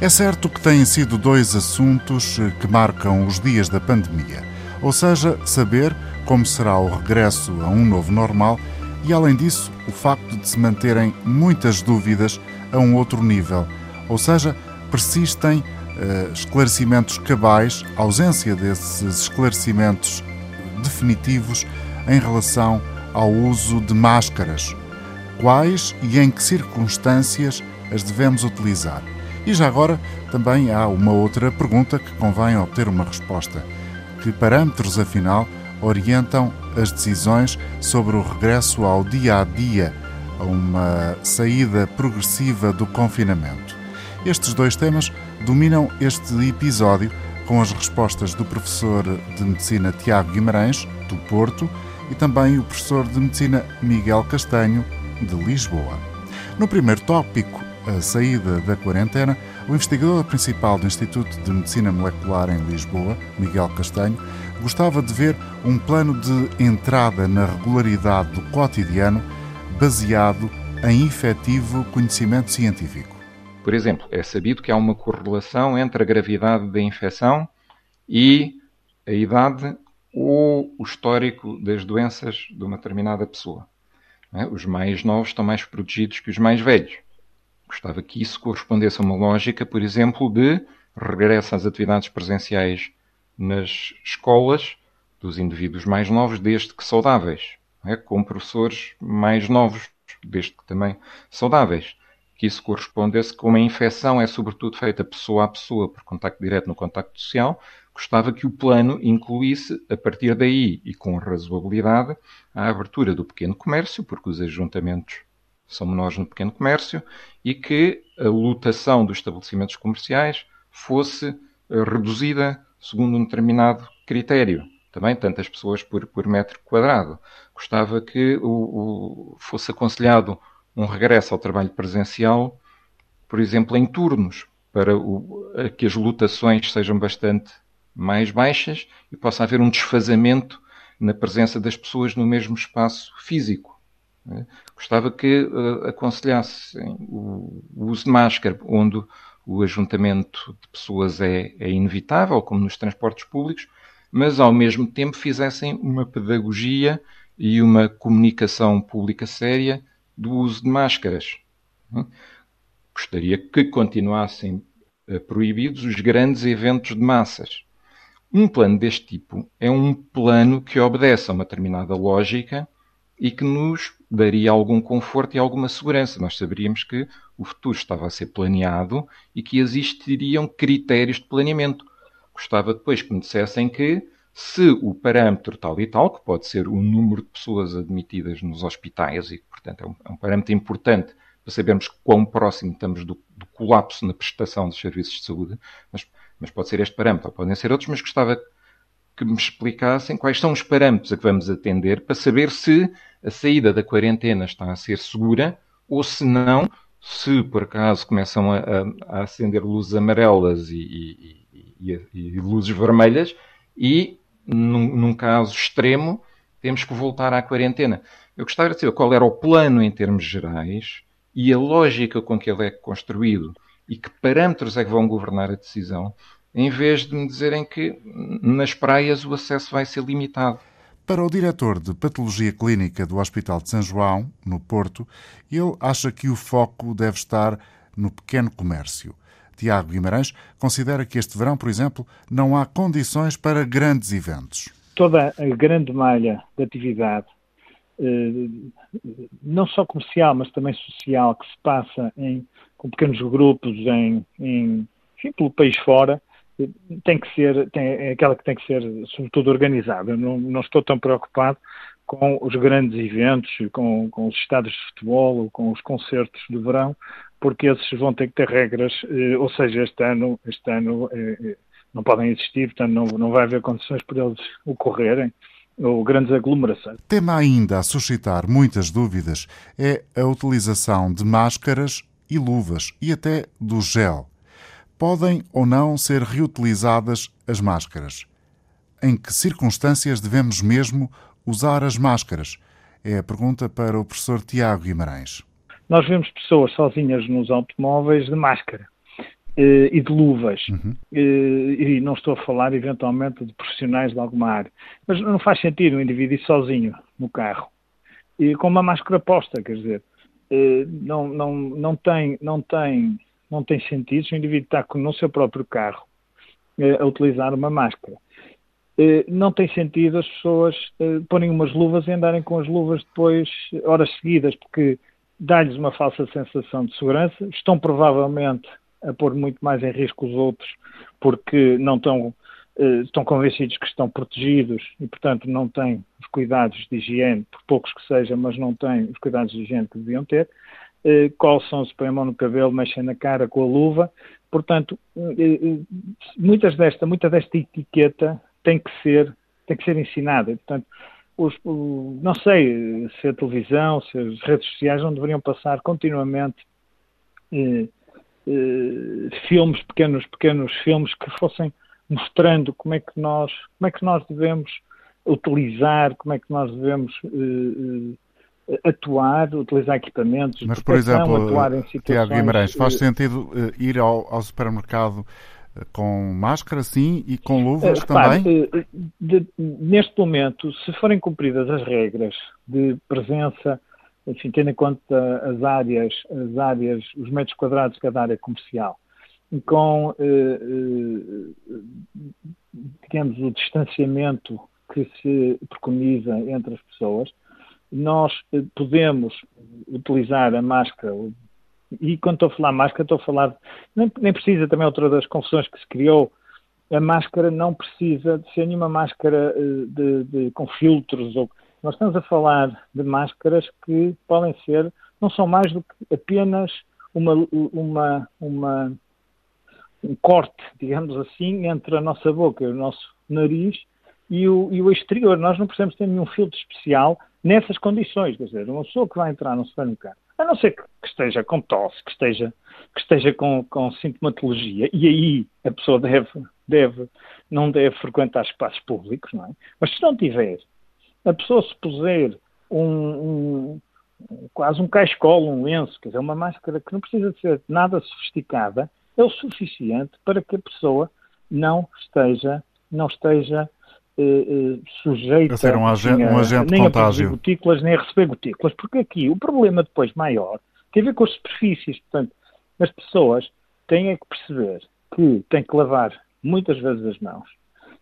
É certo que têm sido dois assuntos que marcam os dias da pandemia, ou seja, saber como será o regresso a um novo normal e, além disso, o facto de se manterem muitas dúvidas a um outro nível, ou seja, persistem uh, esclarecimentos cabais, ausência desses esclarecimentos definitivos em relação ao uso de máscaras. Quais e em que circunstâncias as devemos utilizar? E já agora também há uma outra pergunta que convém obter uma resposta. Que parâmetros, afinal, orientam as decisões sobre o regresso ao dia a dia, a uma saída progressiva do confinamento? Estes dois temas dominam este episódio com as respostas do professor de Medicina Tiago Guimarães, do Porto, e também o professor de Medicina Miguel Castanho, de Lisboa. No primeiro tópico, a saída da quarentena, o investigador principal do Instituto de Medicina Molecular em Lisboa, Miguel Castanho, gostava de ver um plano de entrada na regularidade do cotidiano baseado em efetivo conhecimento científico. Por exemplo, é sabido que há uma correlação entre a gravidade da infecção e a idade ou o histórico das doenças de uma determinada pessoa. É? Os mais novos estão mais protegidos que os mais velhos. Gostava que isso correspondesse a uma lógica, por exemplo, de regresso às atividades presenciais nas escolas dos indivíduos mais novos, desde que saudáveis, é? com professores mais novos, desde que também saudáveis. Que isso correspondesse com uma infecção é sobretudo feita pessoa a pessoa, por contacto direto no contacto social, gostava que o plano incluísse, a partir daí e com razoabilidade, a abertura do pequeno comércio, porque os ajuntamentos são menores no pequeno comércio, e que a lotação dos estabelecimentos comerciais fosse eh, reduzida segundo um determinado critério. Também tantas pessoas por, por metro quadrado. Gostava que o, o, fosse aconselhado um regresso ao trabalho presencial, por exemplo, em turnos, para o, que as lotações sejam bastante mais baixas e possa haver um desfazamento na presença das pessoas no mesmo espaço físico. Né? Gostava que uh, aconselhassem o, o, uso de máscara, onde o ajuntamento de pessoas é, é inevitável, como nos transportes públicos, mas ao mesmo tempo fizessem uma pedagogia e uma comunicação pública séria do uso de máscaras. Né? Gostaria que continuassem uh, proibidos os grandes eventos de massas. Um plano deste tipo é um plano que obedece a uma determinada lógica e que nos daria algum conforto e alguma segurança. Nós saberíamos que o futuro estava a ser planeado e que existiriam critérios de planeamento. Gostava depois que me dissessem que se o parâmetro tal e tal, que pode ser o número de pessoas admitidas nos hospitais e que, portanto, é um, é um parâmetro importante para sabermos quão próximo estamos do, do colapso na prestação dos serviços de saúde, mas mas pode ser este parâmetro, podem ser outros, mas gostava que me explicassem quais são os parâmetros a que vamos atender para saber se a saída da quarentena está a ser segura ou se não, se por acaso começam a, a, acender luzes amarelas e, e, e, e, luzes vermelhas e, num, num caso extremo, temos que voltar à quarentena. Eu gostava de saber qual era o plano em termos gerais e a lógica com que ele é construído e que parâmetros é que vão governar a decisão, em vez de me dizerem que nas praias o acesso vai ser limitado. Para o diretor de Patologia Clínica do Hospital de São João, no Porto, ele acha que o foco deve estar no pequeno comércio. Tiago Guimarães considera que este verão, por exemplo, não há condições para grandes eventos. Toda a grande malha de atividade, eh, não só comercial, mas também social, que se passa em com pequenos grupos em, em enfim, pelo país fora, tem que ser, tem, é aquela que tem que ser, sobretudo, organizada. Não, não estou tão preocupado com os grandes eventos, com, com os estados de futebol com os concertos do verão, porque esses vão ter que ter regras, eh, ou seja, este ano, este ano eh, eh, não podem existir, portanto não, não vai haver condições para eles ocorrerem ou grandes aglomerações. Tema ainda a suscitar muitas dúvidas é a utilização de máscaras e luvas e até do gel. Podem ou não ser reutilizadas as máscaras? Em que circunstâncias devemos mesmo usar as máscaras? É a pergunta para o professor Tiago Guimarães. Nós vemos pessoas sozinhas nos automóveis de máscara. eh, e de luvas. Uhum. E não estou a falar, eventualmente, de profissionais de alguma área. Mas não faz sentido um indivíduo ir sozinho no carro e com uma máscara posta, quer dizer, não, não, não, tem, não, tem, não tem sentido se o indivíduo está no seu próprio carro a utilizar uma máscara. Não tem sentido as pessoas porem umas luvas e andarem com as luvas depois, horas seguidas, porque dá-lhes uma falsa sensação de segurança, estão provavelmente a pôr muito mais em risco os outros porque não estão, eh, estão convencidos que estão protegidos e, portanto, não têm os cuidados de higiene, por poucos que sejam, mas não têm os cuidados de higiene que deviam ter. Eh, Colsam-se, põem a mão no cabelo, mexem na cara com a luva. Portanto, eh, muitas desta, muita desta etiqueta tem que ser, tem que ser ensinada. Portanto, os, não sei se a televisão, se as redes sociais não deveriam passar continuamente eh, eh, filmes, pequenos, pequenos filmes que fossem mostrando como é que nós, como é que nós devemos utilizar, como é que nós devemos uh, atuar, utilizar equipamentos, Mas, por exemplo, atuar em situações... Tiago Guimarães, faz sentido ir ao, ao supermercado com máscara, sim, e com luvas Repare, também? De, neste momento, se forem cumpridas as regras de presença enfim, tendo em conta as áreas, as áreas, os metros quadrados de cada área comercial, com, eh, eh, digamos, o distanciamento que se preconiza entre as pessoas, nós eh, podemos utilizar a máscara, e quando estou a falar máscara, estou a falar, nem, nem precisa também outra das confusões que se criou, a máscara não precisa de ser nenhuma máscara de, de, com filtros ou nós estamos a falar de máscaras que podem ser, não são mais do que apenas uma, uma, uma, um corte, digamos assim, entre a nossa boca o nosso nariz e o, e o exterior. Nós não precisamos ter nenhum filtro especial nessas condições. Quer dizer, uma pessoa que vai entrar no supermercado, a não ser que, que esteja com tosse, que esteja, que esteja com, com sintomatologia, e aí a pessoa deve, deve, não deve frequentar espaços públicos, não é? Mas se não tiver a pessoa se puser um, um, quase um cascolo, um lenço, quer dizer, uma máscara que não precisa de ser nada sofisticada, é o suficiente para que a pessoa não esteja, não esteja eh, eh, sujeita a ser um agente, um agente nem a receber gotículas, nem a receber gotículas, porque aqui o problema depois maior tem a ver com as superfícies. Portanto, as pessoas têm que perceber que têm que lavar muitas vezes as mãos,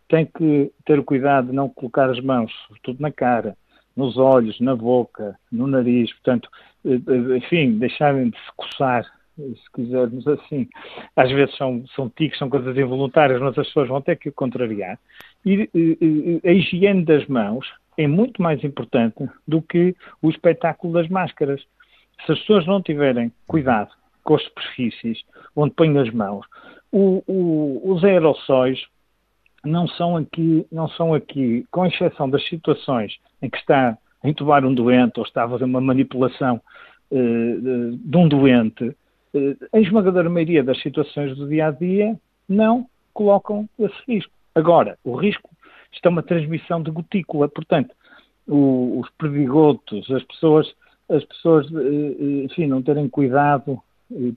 tem que ter o cuidado de não colocar as mãos, sobretudo na cara, nos olhos, na boca, no nariz, portanto, eh, enfim, deixarem de se coçar, se quisermos assim. Às vezes são, são tiques, são coisas involuntárias, mas as pessoas vão ter que o contrariar. E, e a higiene das mãos é muito mais importante do que o espetáculo das máscaras. Se as pessoas não tiverem cuidado com as superfícies onde põem as mãos, o, o, os aerossóis não são aqui, não são aqui, com exceção das situações em que está a intubar um doente ou está a fazer uma manipulação uh, de um doente, a esmagadora maioria das situações do dia a dia não colocam esse risco. Agora, o risco está uma transmissão de gotícula, portanto, o, os perdigotos, as pessoas, as pessoas, uh, enfim, não terem cuidado,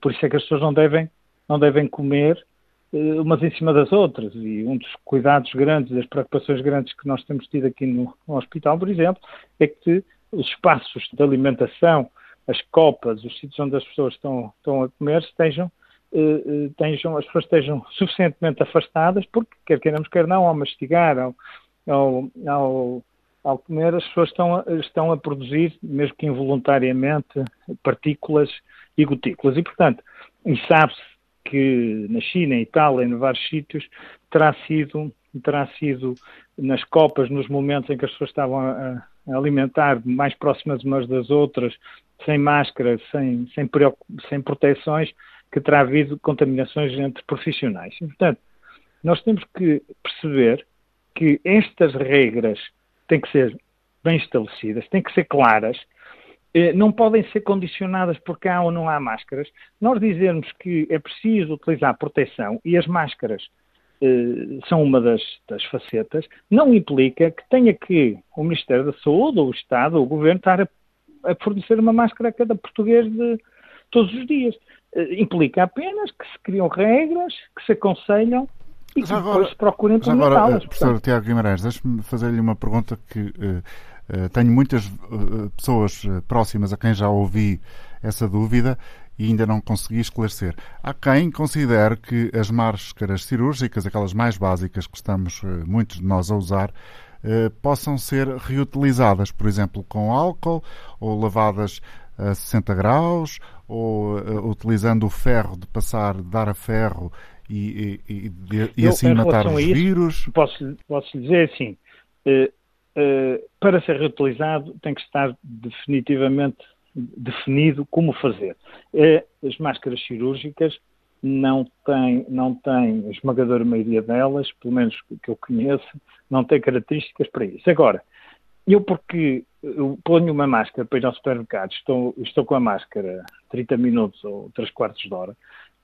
por isso é que as pessoas não devem, não devem comer eh, umas em cima das outras. E um dos cuidados grandes, das preocupações grandes que nós temos tido aqui no, no hospital, por exemplo, é que os espaços de alimentação, as copas, os sítios onde as pessoas estão, estão a comer, estejam, eh, eh, estejam, as pessoas estejam suficientemente afastadas, porque quer queiramos, quer não, ao mastigar, ao, ao, ao, ao comer, as pessoas estão a, estão a produzir, mesmo que involuntariamente, partículas e gotículas. E, portanto, e sabe-se que na China, em Itália, em vários sítios, terá sido, terá sido nas copas, nos momentos em que as pessoas estavam a, a alimentar mais próximas umas das outras, sem máscara, sem, sem, sem proteções, que terá havido contaminações entre profissionais. E, portanto, nós temos que perceber que estas regras têm que ser bem estabelecidas, têm que ser claras, eh, não podem ser condicionadas porque há ou não há máscaras. Nós dizermos que é preciso utilizar proteção e as máscaras eh, são uma das, das, facetas, não implica que tenha que o Ministério da Saúde, ou o Estado, ou o Governo estar a, a fornecer uma máscara a cada português de todos os dias. implica apenas que se criam regras, que se aconselham e que agora, depois se procurem implementá-las. Professor Tiago Guimarães, deixe-me fazer-lhe uma pergunta que uh, uh, tenho muitas uh, pessoas próximas a quem já ouvi essa dúvida e ainda não consegui esclarecer. Há quem considere que as máscaras cirúrgicas, aquelas mais básicas que estamos muitos de nós a usar, possam ser reutilizadas, por exemplo, com álcool ou lavadas a 60 graus ou utilizando o ferro de passar, de dar a ferro e, e, e, e assim matar os isso, vírus? Posso, posso dizer assim, uh, uh, para ser reutilizado tem que estar definitivamente definido como fazer. Uh, as máscaras cirúrgicas não têm, não têm, a esmagadora maioria delas, pelo menos que eu conheço, não tem características para isso. Agora, eu porque eu ponho uma máscara para ir ao supermercado, estou, estou com a máscara 30 minutos ou 3 quartos de hora,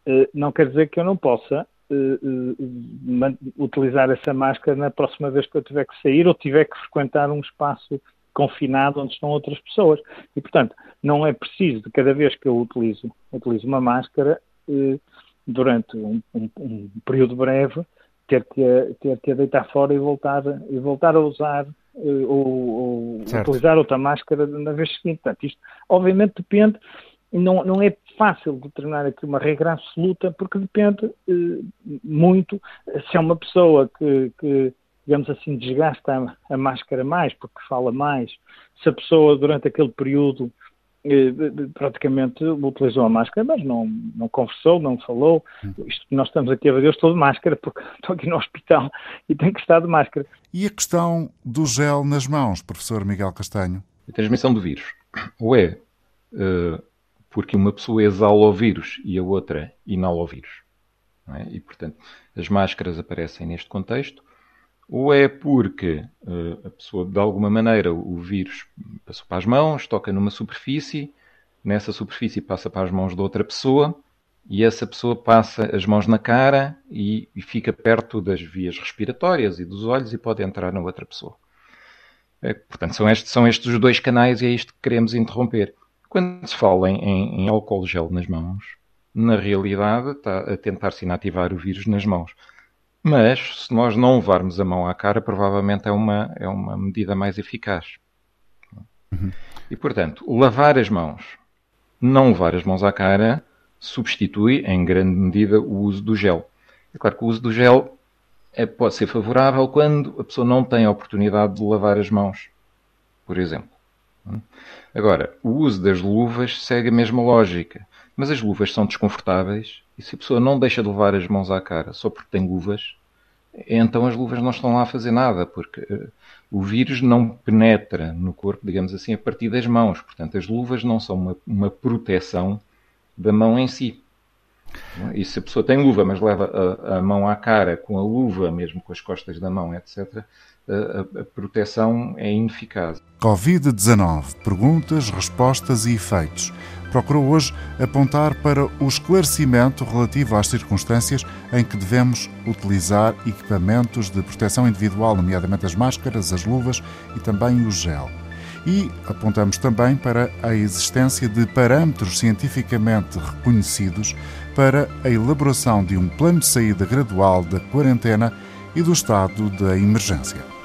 eh, não quer dizer que eu não possa eh, eh, utilizar essa máscara na próxima vez que eu tiver que sair ou tiver que frequentar um espaço confinado onde estão outras pessoas. E, portanto, não é preciso, de cada vez que eu utilizo, utilizo uma máscara, durante um, um, um, período breve, ter que, ter que a deitar fora e voltar, e voltar a usar ou, ou utilizar outra máscara na vez seguinte. Portanto, isto, obviamente, depende não, não é fácil determinar aqui uma regra absoluta, porque depende eh, muito se é uma pessoa que, que digamos assim, desgasta a, a, máscara mais, porque fala mais, se a pessoa durante aquele período eh, praticamente utilizou a máscara, mas não, não conversou, não falou. Isto, nós estamos aqui a ver, eu estou de máscara porque estou aqui no hospital e tenho que estar de máscara. E a questão do gel nas mãos, professor Miguel Castanho? A transmissão do vírus. Ou é uh, porque uma pessoa exala o vírus e a outra inala o vírus. É? E, portanto, as máscaras aparecem neste contexto, ou é porque uh, a pessoa, de alguma maneira, o vírus passou para as mãos, toca numa superfície, nessa superfície passa para as mãos de outra pessoa, e essa pessoa passa as mãos na cara e, e fica perto das vias respiratórias e dos olhos e pode entrar na outra pessoa. É, portanto, são estes, são estes os dois canais e é isto que queremos interromper. Quando se fala em, em álcool gel nas mãos, na realidade está a tentar-se inativar o vírus nas mãos. Mas, se nós não levarmos a mão à cara, provavelmente é uma, é uma medida mais eficaz. Uhum. E, portanto, lavar as mãos, não levar as mãos à cara, substitui, em grande medida, o uso do gel. É claro que o uso do gel é, pode ser favorável quando a pessoa não tem a oportunidade de lavar as mãos, por exemplo. Agora, o uso das luvas segue a mesma lógica, mas as luvas são desconfortáveis e se a pessoa não deixa de levar as mãos à cara só porque tem luvas, então as luvas não estão lá a fazer nada, porque uh, o vírus não penetra no corpo, digamos assim, a partir das mãos. Portanto, as luvas não são uma, uma proteção da mão em si. E se a pessoa tem luva, mas leva a, a, mão à cara com a luva, mesmo com as costas da mão, etc., a, a proteção é ineficaz. Covid-19. Perguntas, respostas e efeitos. Procurou hoje apontar para o esclarecimento relativo às circunstâncias em que devemos utilizar equipamentos de proteção individual, nomeadamente as máscaras, as luvas e também o gel. E apontamos também para a existência de parâmetros cientificamente reconhecidos para a elaboração de um plano de saída gradual da quarentena e do estado da emergência.